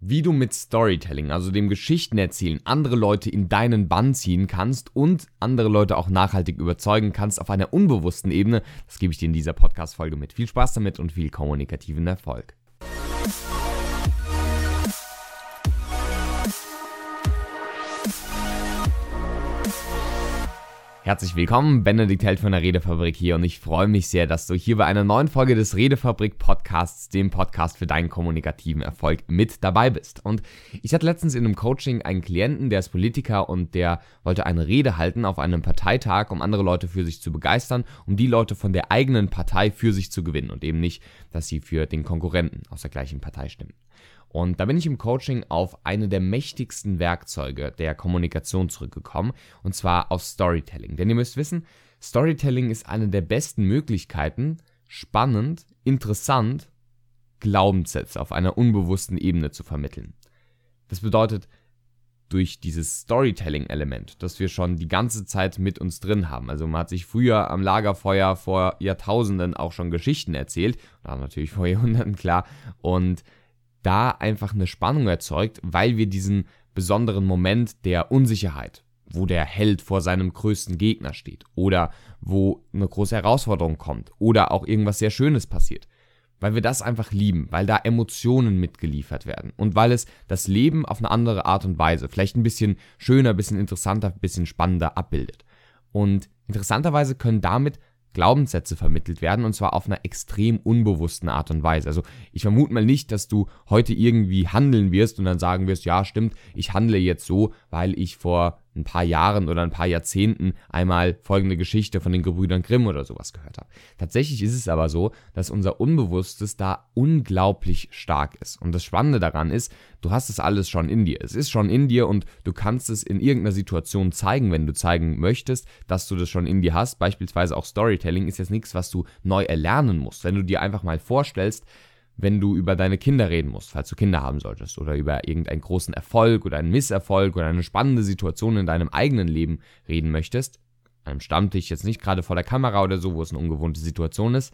wie du mit Storytelling, also dem Geschichtenerzählen, andere Leute in deinen Bann ziehen kannst und andere Leute auch nachhaltig überzeugen kannst auf einer unbewussten Ebene. Das gebe ich dir in dieser Podcast-Folge mit. Viel Spaß damit und viel kommunikativen Erfolg. Herzlich willkommen, Benedikt Held von der Redefabrik hier und ich freue mich sehr, dass du hier bei einer neuen Folge des Redefabrik Podcasts, dem Podcast für deinen kommunikativen Erfolg, mit dabei bist. Und ich hatte letztens in einem Coaching einen Klienten, der ist Politiker und der wollte eine Rede halten auf einem Parteitag, um andere Leute für sich zu begeistern, um die Leute von der eigenen Partei für sich zu gewinnen und eben nicht, dass sie für den Konkurrenten aus der gleichen Partei stimmen. Und da bin ich im Coaching auf eine der mächtigsten Werkzeuge der Kommunikation zurückgekommen, und zwar auf Storytelling. Denn ihr müsst wissen, Storytelling ist eine der besten Möglichkeiten, spannend, interessant Glaubenssätze auf einer unbewussten Ebene zu vermitteln. Das bedeutet, durch dieses Storytelling-Element, das wir schon die ganze Zeit mit uns drin haben. Also man hat sich früher am Lagerfeuer vor Jahrtausenden auch schon Geschichten erzählt, natürlich vor Jahrhunderten klar, und da einfach eine Spannung erzeugt, weil wir diesen besonderen Moment der Unsicherheit, wo der Held vor seinem größten Gegner steht oder wo eine große Herausforderung kommt oder auch irgendwas sehr Schönes passiert, weil wir das einfach lieben, weil da Emotionen mitgeliefert werden und weil es das Leben auf eine andere Art und Weise, vielleicht ein bisschen schöner, ein bisschen interessanter, ein bisschen spannender abbildet. Und interessanterweise können damit Glaubenssätze vermittelt werden und zwar auf einer extrem unbewussten Art und Weise. Also ich vermute mal nicht, dass du heute irgendwie handeln wirst und dann sagen wirst, ja stimmt, ich handle jetzt so, weil ich vor ein paar Jahren oder ein paar Jahrzehnten einmal folgende Geschichte von den Gebrüdern Grimm oder sowas gehört habe. Tatsächlich ist es aber so, dass unser Unbewusstes da unglaublich stark ist. Und das Spannende daran ist, du hast es alles schon in dir. Es ist schon in dir und du kannst es in irgendeiner Situation zeigen, wenn du zeigen möchtest, dass du das schon in dir hast. Beispielsweise auch Storytelling ist jetzt nichts, was du neu erlernen musst. Wenn du dir einfach mal vorstellst, wenn du über deine Kinder reden musst, falls du Kinder haben solltest, oder über irgendeinen großen Erfolg oder einen Misserfolg oder eine spannende Situation in deinem eigenen Leben reden möchtest, einem Stammtisch jetzt nicht gerade vor der Kamera oder so, wo es eine ungewohnte Situation ist,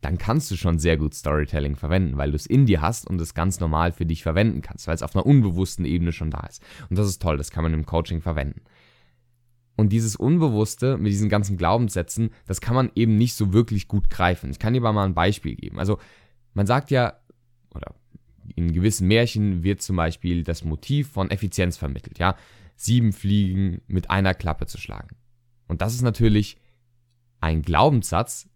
dann kannst du schon sehr gut Storytelling verwenden, weil du es in dir hast und es ganz normal für dich verwenden kannst, weil es auf einer unbewussten Ebene schon da ist. Und das ist toll, das kann man im Coaching verwenden. Und dieses Unbewusste mit diesen ganzen Glaubenssätzen, das kann man eben nicht so wirklich gut greifen. Ich kann dir mal ein Beispiel geben. Also man sagt ja, oder in gewissen Märchen wird zum Beispiel das Motiv von Effizienz vermittelt, ja. Sieben Fliegen mit einer Klappe zu schlagen. Und das ist natürlich ein Glaubenssatz,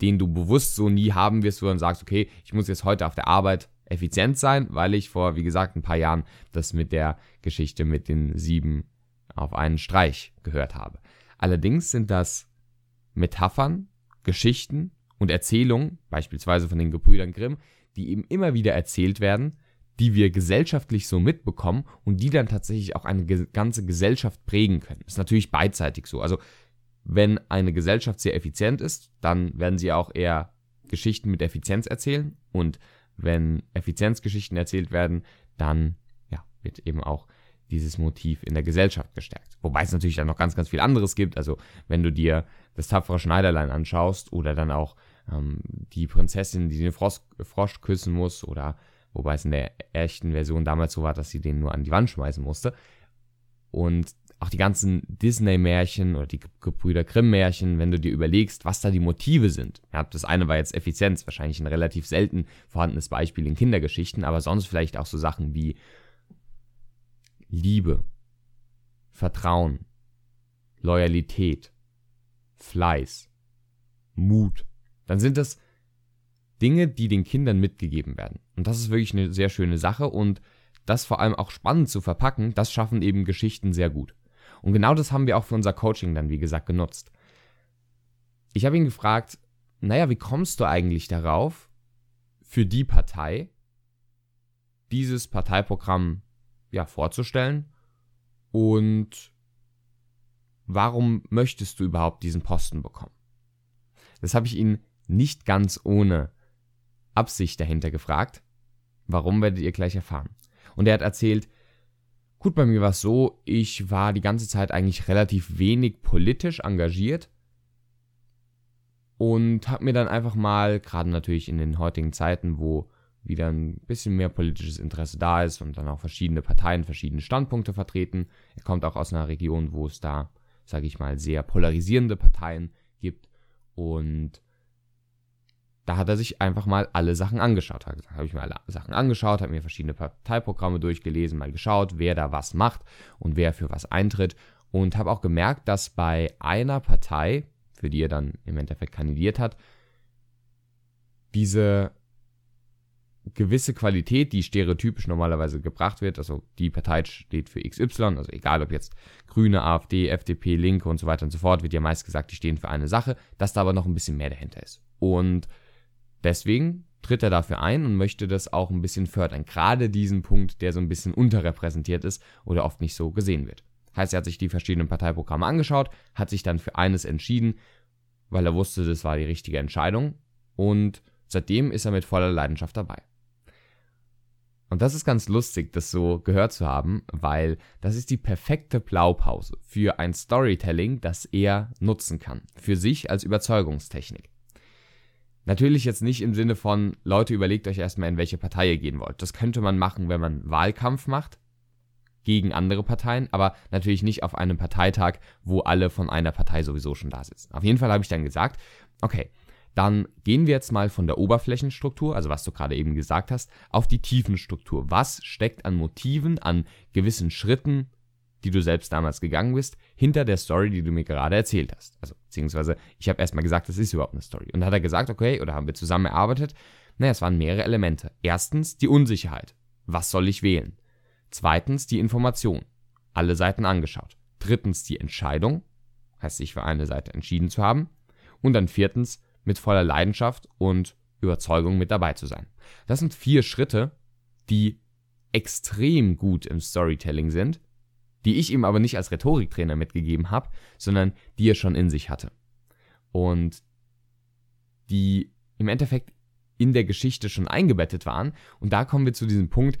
den du bewusst so nie haben wirst, wo du dann sagst, okay, ich muss jetzt heute auf der Arbeit effizient sein, weil ich vor, wie gesagt, ein paar Jahren das mit der Geschichte mit den sieben auf einen Streich gehört habe. Allerdings sind das Metaphern, Geschichten und Erzählungen, beispielsweise von den Gebrüdern Grimm, die eben immer wieder erzählt werden, die wir gesellschaftlich so mitbekommen und die dann tatsächlich auch eine ganze Gesellschaft prägen können. ist natürlich beidseitig so. Also wenn eine Gesellschaft sehr effizient ist, dann werden sie auch eher Geschichten mit Effizienz erzählen und wenn Effizienzgeschichten erzählt werden, dann ja, wird eben auch dieses Motiv in der Gesellschaft gestärkt. Wobei es natürlich dann noch ganz, ganz viel anderes gibt. Also wenn du dir das tapfere Schneiderlein anschaust oder dann auch ähm, die Prinzessin, die den Frosch, Frosch küssen muss oder wobei es in der echten Version damals so war, dass sie den nur an die Wand schmeißen musste. Und auch die ganzen Disney-Märchen oder die Gebrüder Grimm-Märchen, wenn du dir überlegst, was da die Motive sind. Ja, das eine war jetzt Effizienz, wahrscheinlich ein relativ selten vorhandenes Beispiel in Kindergeschichten, aber sonst vielleicht auch so Sachen wie Liebe, Vertrauen, Loyalität, Fleiß, Mut, dann sind das Dinge, die den Kindern mitgegeben werden. Und das ist wirklich eine sehr schöne Sache und das vor allem auch spannend zu verpacken, das schaffen eben Geschichten sehr gut. Und genau das haben wir auch für unser Coaching dann, wie gesagt, genutzt. Ich habe ihn gefragt, naja, wie kommst du eigentlich darauf, für die Partei dieses Parteiprogramm ja, vorzustellen und warum möchtest du überhaupt diesen Posten bekommen? Das habe ich ihn nicht ganz ohne Absicht dahinter gefragt. Warum werdet ihr gleich erfahren? Und er hat erzählt, gut, bei mir war es so, ich war die ganze Zeit eigentlich relativ wenig politisch engagiert und habe mir dann einfach mal, gerade natürlich in den heutigen Zeiten, wo wieder ein bisschen mehr politisches Interesse da ist und dann auch verschiedene Parteien verschiedene Standpunkte vertreten. Er kommt auch aus einer Region, wo es da, sage ich mal, sehr polarisierende Parteien gibt und da hat er sich einfach mal alle Sachen angeschaut. Da habe ich mir alle Sachen angeschaut, habe mir verschiedene Parteiprogramme durchgelesen, mal geschaut, wer da was macht und wer für was eintritt und habe auch gemerkt, dass bei einer Partei, für die er dann im Endeffekt kandidiert hat, diese gewisse Qualität, die stereotypisch normalerweise gebracht wird, also die Partei steht für XY, also egal ob jetzt Grüne, AfD, FDP, Linke und so weiter und so fort, wird ja meist gesagt, die stehen für eine Sache, dass da aber noch ein bisschen mehr dahinter ist. Und deswegen tritt er dafür ein und möchte das auch ein bisschen fördern. Gerade diesen Punkt, der so ein bisschen unterrepräsentiert ist oder oft nicht so gesehen wird. Heißt, er hat sich die verschiedenen Parteiprogramme angeschaut, hat sich dann für eines entschieden, weil er wusste, das war die richtige Entscheidung und seitdem ist er mit voller Leidenschaft dabei. Und das ist ganz lustig, das so gehört zu haben, weil das ist die perfekte Blaupause für ein Storytelling, das er nutzen kann. Für sich als Überzeugungstechnik. Natürlich jetzt nicht im Sinne von, Leute, überlegt euch erstmal, in welche Partei ihr gehen wollt. Das könnte man machen, wenn man Wahlkampf macht gegen andere Parteien, aber natürlich nicht auf einem Parteitag, wo alle von einer Partei sowieso schon da sitzen. Auf jeden Fall habe ich dann gesagt, okay, dann gehen wir jetzt mal von der Oberflächenstruktur, also was du gerade eben gesagt hast, auf die Tiefenstruktur. Was steckt an Motiven, an gewissen Schritten, die du selbst damals gegangen bist, hinter der Story, die du mir gerade erzählt hast? Also, beziehungsweise, ich habe erstmal gesagt, das ist überhaupt eine Story. Und dann hat er gesagt, okay, oder haben wir zusammen erarbeitet? Naja, es waren mehrere Elemente. Erstens die Unsicherheit. Was soll ich wählen? Zweitens die Information. Alle Seiten angeschaut. Drittens die Entscheidung. Heißt, sich für eine Seite entschieden zu haben. Und dann viertens mit voller Leidenschaft und Überzeugung mit dabei zu sein. Das sind vier Schritte, die extrem gut im Storytelling sind, die ich ihm aber nicht als Rhetoriktrainer mitgegeben habe, sondern die er schon in sich hatte. Und die im Endeffekt in der Geschichte schon eingebettet waren. Und da kommen wir zu diesem Punkt,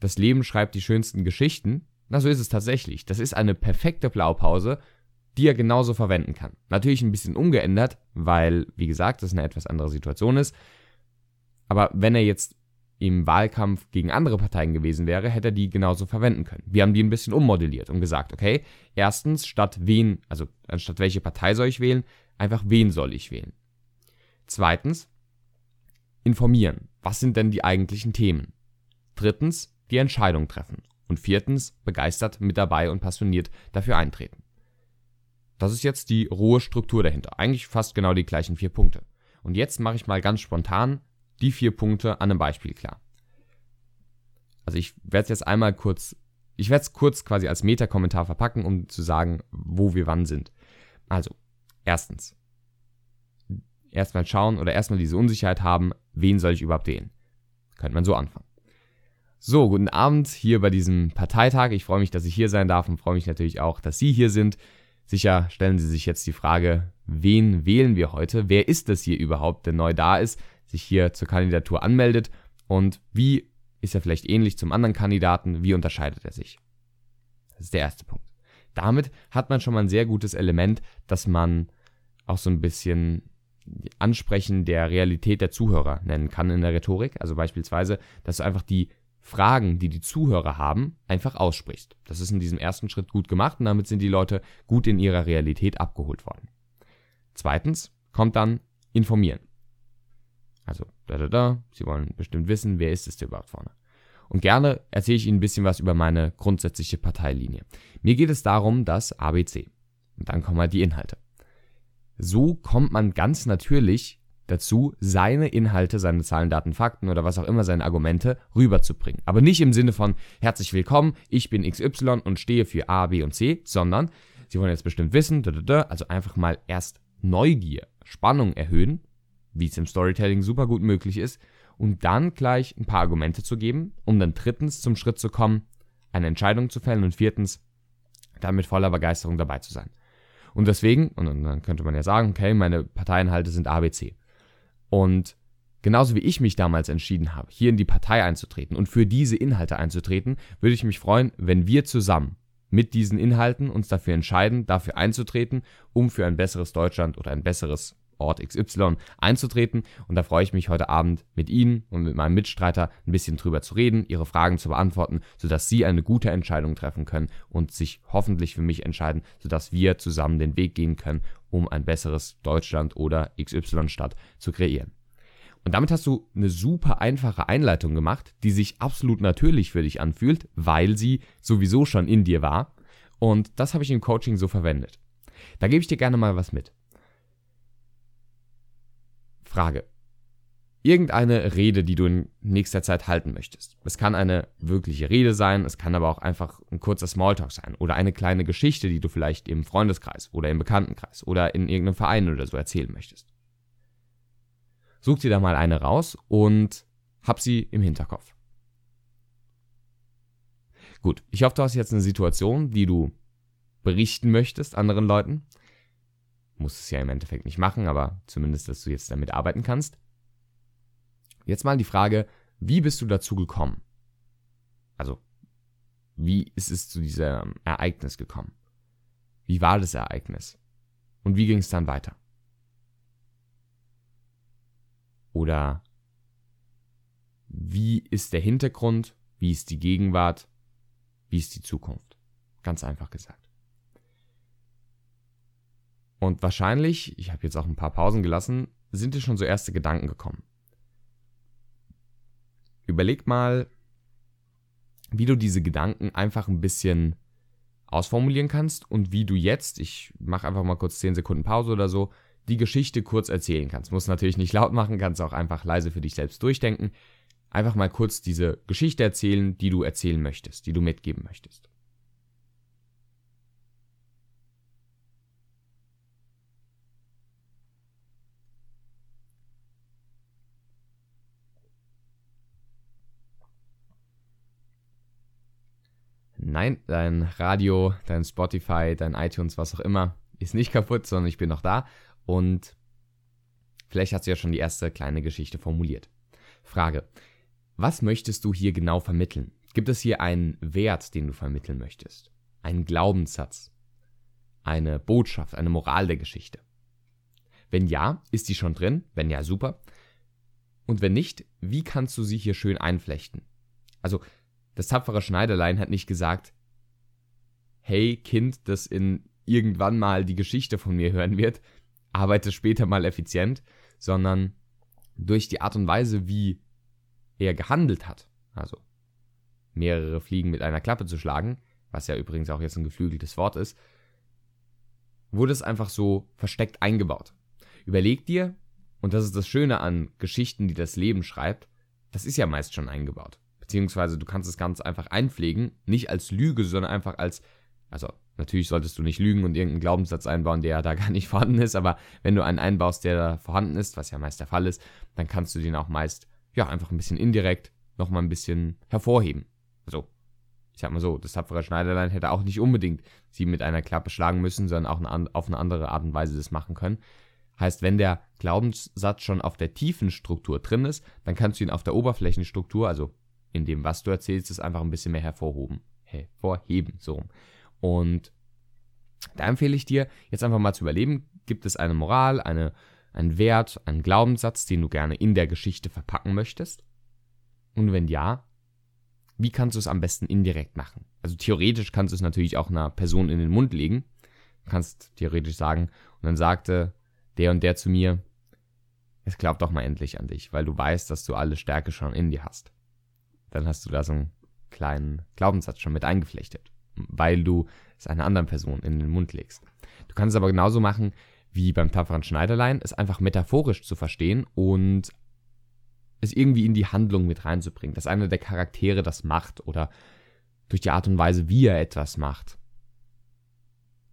das Leben schreibt die schönsten Geschichten. Na, so ist es tatsächlich. Das ist eine perfekte Blaupause, die er genauso verwenden kann. Natürlich ein bisschen umgeändert, weil, wie gesagt, das eine etwas andere Situation ist. Aber wenn er jetzt im Wahlkampf gegen andere Parteien gewesen wäre, hätte er die genauso verwenden können. Wir haben die ein bisschen ummodelliert und gesagt, okay, erstens, statt wen, also anstatt welche Partei soll ich wählen, einfach wen soll ich wählen. Zweitens, informieren. Was sind denn die eigentlichen Themen? Drittens, die Entscheidung treffen. Und viertens, begeistert mit dabei und passioniert dafür eintreten. Das ist jetzt die rohe Struktur dahinter. Eigentlich fast genau die gleichen vier Punkte. Und jetzt mache ich mal ganz spontan die vier Punkte an einem Beispiel klar. Also ich werde es jetzt einmal kurz, ich werde es kurz quasi als Meta-Kommentar verpacken, um zu sagen, wo wir wann sind. Also, erstens, erstmal schauen oder erstmal diese Unsicherheit haben, wen soll ich überhaupt wählen? Könnte man so anfangen. So, guten Abend hier bei diesem Parteitag. Ich freue mich, dass ich hier sein darf und freue mich natürlich auch, dass Sie hier sind. Sicher stellen Sie sich jetzt die Frage, wen wählen wir heute? Wer ist das hier überhaupt, der neu da ist, sich hier zur Kandidatur anmeldet? Und wie ist er vielleicht ähnlich zum anderen Kandidaten? Wie unterscheidet er sich? Das ist der erste Punkt. Damit hat man schon mal ein sehr gutes Element, dass man auch so ein bisschen Ansprechen der Realität der Zuhörer nennen kann in der Rhetorik. Also beispielsweise, dass du einfach die Fragen, die die Zuhörer haben, einfach aussprichst. Das ist in diesem ersten Schritt gut gemacht und damit sind die Leute gut in ihrer Realität abgeholt worden. Zweitens kommt dann informieren. Also, da, da, da, Sie wollen bestimmt wissen, wer ist es denn überhaupt vorne. Und gerne erzähle ich Ihnen ein bisschen was über meine grundsätzliche Parteilinie. Mir geht es darum, dass ABC. Und dann kommen halt die Inhalte. So kommt man ganz natürlich dazu, seine Inhalte, seine Zahlen, Daten, Fakten oder was auch immer seine Argumente rüberzubringen. Aber nicht im Sinne von herzlich willkommen, ich bin XY und stehe für A, B und C, sondern sie wollen jetzt bestimmt wissen, also einfach mal erst Neugier, Spannung erhöhen, wie es im Storytelling super gut möglich ist, und dann gleich ein paar Argumente zu geben, um dann drittens zum Schritt zu kommen, eine Entscheidung zu fällen und viertens dann mit voller Begeisterung dabei zu sein. Und deswegen, und dann könnte man ja sagen, okay, meine Parteiinhalte sind ABC. Und genauso wie ich mich damals entschieden habe, hier in die Partei einzutreten und für diese Inhalte einzutreten, würde ich mich freuen, wenn wir zusammen mit diesen Inhalten uns dafür entscheiden, dafür einzutreten, um für ein besseres Deutschland oder ein besseres Ort XY einzutreten. Und da freue ich mich heute Abend mit Ihnen und mit meinem Mitstreiter ein bisschen drüber zu reden, Ihre Fragen zu beantworten, sodass Sie eine gute Entscheidung treffen können und sich hoffentlich für mich entscheiden, sodass wir zusammen den Weg gehen können, um ein besseres Deutschland oder XY-Stadt zu kreieren. Und damit hast du eine super einfache Einleitung gemacht, die sich absolut natürlich für dich anfühlt, weil sie sowieso schon in dir war. Und das habe ich im Coaching so verwendet. Da gebe ich dir gerne mal was mit. Frage. Irgendeine Rede, die du in nächster Zeit halten möchtest. Es kann eine wirkliche Rede sein, es kann aber auch einfach ein kurzer Smalltalk sein oder eine kleine Geschichte, die du vielleicht im Freundeskreis oder im Bekanntenkreis oder in irgendeinem Verein oder so erzählen möchtest. Such dir da mal eine raus und hab sie im Hinterkopf. Gut, ich hoffe, du hast jetzt eine Situation, die du berichten möchtest anderen Leuten. Musst es ja im Endeffekt nicht machen, aber zumindest, dass du jetzt damit arbeiten kannst. Jetzt mal die Frage, wie bist du dazu gekommen? Also, wie ist es zu diesem Ereignis gekommen? Wie war das Ereignis? Und wie ging es dann weiter? Oder wie ist der Hintergrund? Wie ist die Gegenwart? Wie ist die Zukunft? Ganz einfach gesagt. Und wahrscheinlich, ich habe jetzt auch ein paar Pausen gelassen, sind dir schon so erste Gedanken gekommen. Überleg mal, wie du diese Gedanken einfach ein bisschen ausformulieren kannst und wie du jetzt, ich mache einfach mal kurz 10 Sekunden Pause oder so, die Geschichte kurz erzählen kannst. Muss natürlich nicht laut machen, kannst auch einfach leise für dich selbst durchdenken. Einfach mal kurz diese Geschichte erzählen, die du erzählen möchtest, die du mitgeben möchtest. Nein, dein Radio, dein Spotify, dein iTunes, was auch immer, ist nicht kaputt, sondern ich bin noch da und vielleicht hast du ja schon die erste kleine Geschichte formuliert. Frage. Was möchtest du hier genau vermitteln? Gibt es hier einen Wert, den du vermitteln möchtest? Einen Glaubenssatz? Eine Botschaft, eine Moral der Geschichte? Wenn ja, ist die schon drin? Wenn ja, super. Und wenn nicht, wie kannst du sie hier schön einflechten? Also, das tapfere Schneiderlein hat nicht gesagt, hey Kind, das in irgendwann mal die Geschichte von mir hören wird, arbeite später mal effizient, sondern durch die Art und Weise, wie er gehandelt hat, also mehrere Fliegen mit einer Klappe zu schlagen, was ja übrigens auch jetzt ein geflügeltes Wort ist, wurde es einfach so versteckt eingebaut. Überleg dir, und das ist das Schöne an Geschichten, die das Leben schreibt, das ist ja meist schon eingebaut. Beziehungsweise du kannst es ganz einfach einpflegen, nicht als Lüge, sondern einfach als, also Natürlich solltest du nicht lügen und irgendeinen Glaubenssatz einbauen, der da gar nicht vorhanden ist, aber wenn du einen einbaust, der da vorhanden ist, was ja meist der Fall ist, dann kannst du den auch meist, ja, einfach ein bisschen indirekt nochmal ein bisschen hervorheben. Also, ich sag mal so, das tapfere Schneiderlein hätte auch nicht unbedingt sie mit einer Klappe schlagen müssen, sondern auch eine, auf eine andere Art und Weise das machen können. Heißt, wenn der Glaubenssatz schon auf der tiefen Struktur drin ist, dann kannst du ihn auf der Oberflächenstruktur, also in dem, was du erzählst, ist einfach ein bisschen mehr hervorhoben. Hervorheben, so. Und da empfehle ich dir, jetzt einfach mal zu überleben, gibt es eine Moral, eine, einen Wert, einen Glaubenssatz, den du gerne in der Geschichte verpacken möchtest? Und wenn ja, wie kannst du es am besten indirekt machen? Also theoretisch kannst du es natürlich auch einer Person in den Mund legen. Du kannst theoretisch sagen, und dann sagte der und der zu mir, es glaubt doch mal endlich an dich, weil du weißt, dass du alle Stärke schon in dir hast. Dann hast du da so einen kleinen Glaubenssatz schon mit eingeflechtet weil du es einer anderen Person in den Mund legst. Du kannst es aber genauso machen wie beim tapferen Schneiderlein, es einfach metaphorisch zu verstehen und es irgendwie in die Handlung mit reinzubringen, dass einer der Charaktere das macht oder durch die Art und Weise, wie er etwas macht,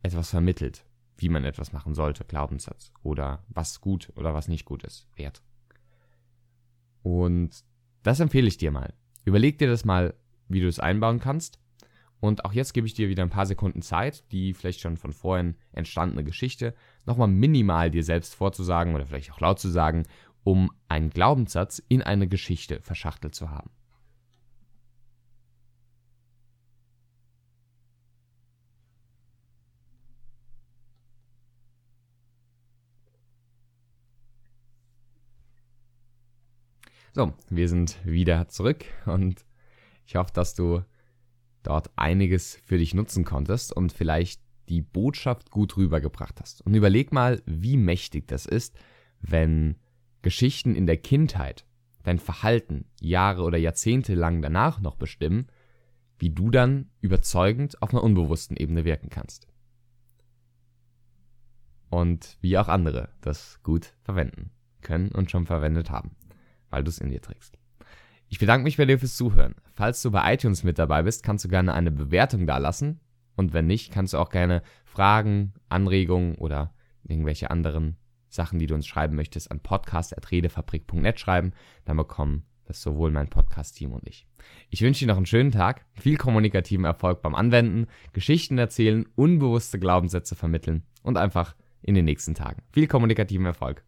etwas vermittelt, wie man etwas machen sollte, Glaubenssatz oder was gut oder was nicht gut ist, Wert. Und das empfehle ich dir mal. Überleg dir das mal, wie du es einbauen kannst und auch jetzt gebe ich dir wieder ein paar Sekunden Zeit, die vielleicht schon von vorhin entstandene Geschichte nochmal minimal dir selbst vorzusagen oder vielleicht auch laut zu sagen, um einen Glaubenssatz in eine Geschichte verschachtelt zu haben. So, wir sind wieder zurück und ich hoffe, dass du dort einiges für dich nutzen konntest und vielleicht die Botschaft gut rübergebracht hast. Und überleg mal, wie mächtig das ist, wenn Geschichten in der Kindheit dein Verhalten Jahre oder Jahrzehnte lang danach noch bestimmen, wie du dann überzeugend auf einer unbewussten Ebene wirken kannst. Und wie auch andere das gut verwenden können und schon verwendet haben weil du es in dir trägst. Ich bedanke mich bei dir fürs Zuhören. Falls du bei iTunes mit dabei bist, kannst du gerne eine Bewertung dalassen. Und wenn nicht, kannst du auch gerne Fragen, Anregungen oder irgendwelche anderen Sachen, die du uns schreiben möchtest, an podcast.redefabrik.net schreiben. Dann bekommen das sowohl mein Podcast-Team und ich. Ich wünsche dir noch einen schönen Tag, viel kommunikativen Erfolg beim Anwenden, Geschichten erzählen, unbewusste Glaubenssätze vermitteln und einfach in den nächsten Tagen. Viel kommunikativen Erfolg.